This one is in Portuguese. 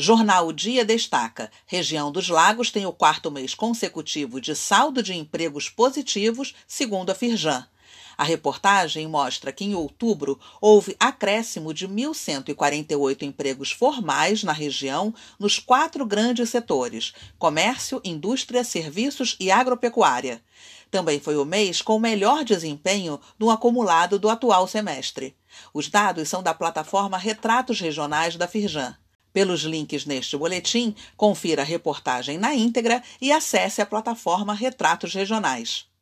Jornal O Dia destaca: região dos Lagos tem o quarto mês consecutivo de saldo de empregos positivos, segundo a Firjan. A reportagem mostra que em outubro houve acréscimo de 1.148 empregos formais na região nos quatro grandes setores: comércio, indústria, serviços e agropecuária. Também foi o mês com o melhor desempenho no acumulado do atual semestre. Os dados são da plataforma Retratos Regionais da Firjan. Pelos links neste boletim, confira a reportagem na íntegra e acesse a plataforma Retratos Regionais.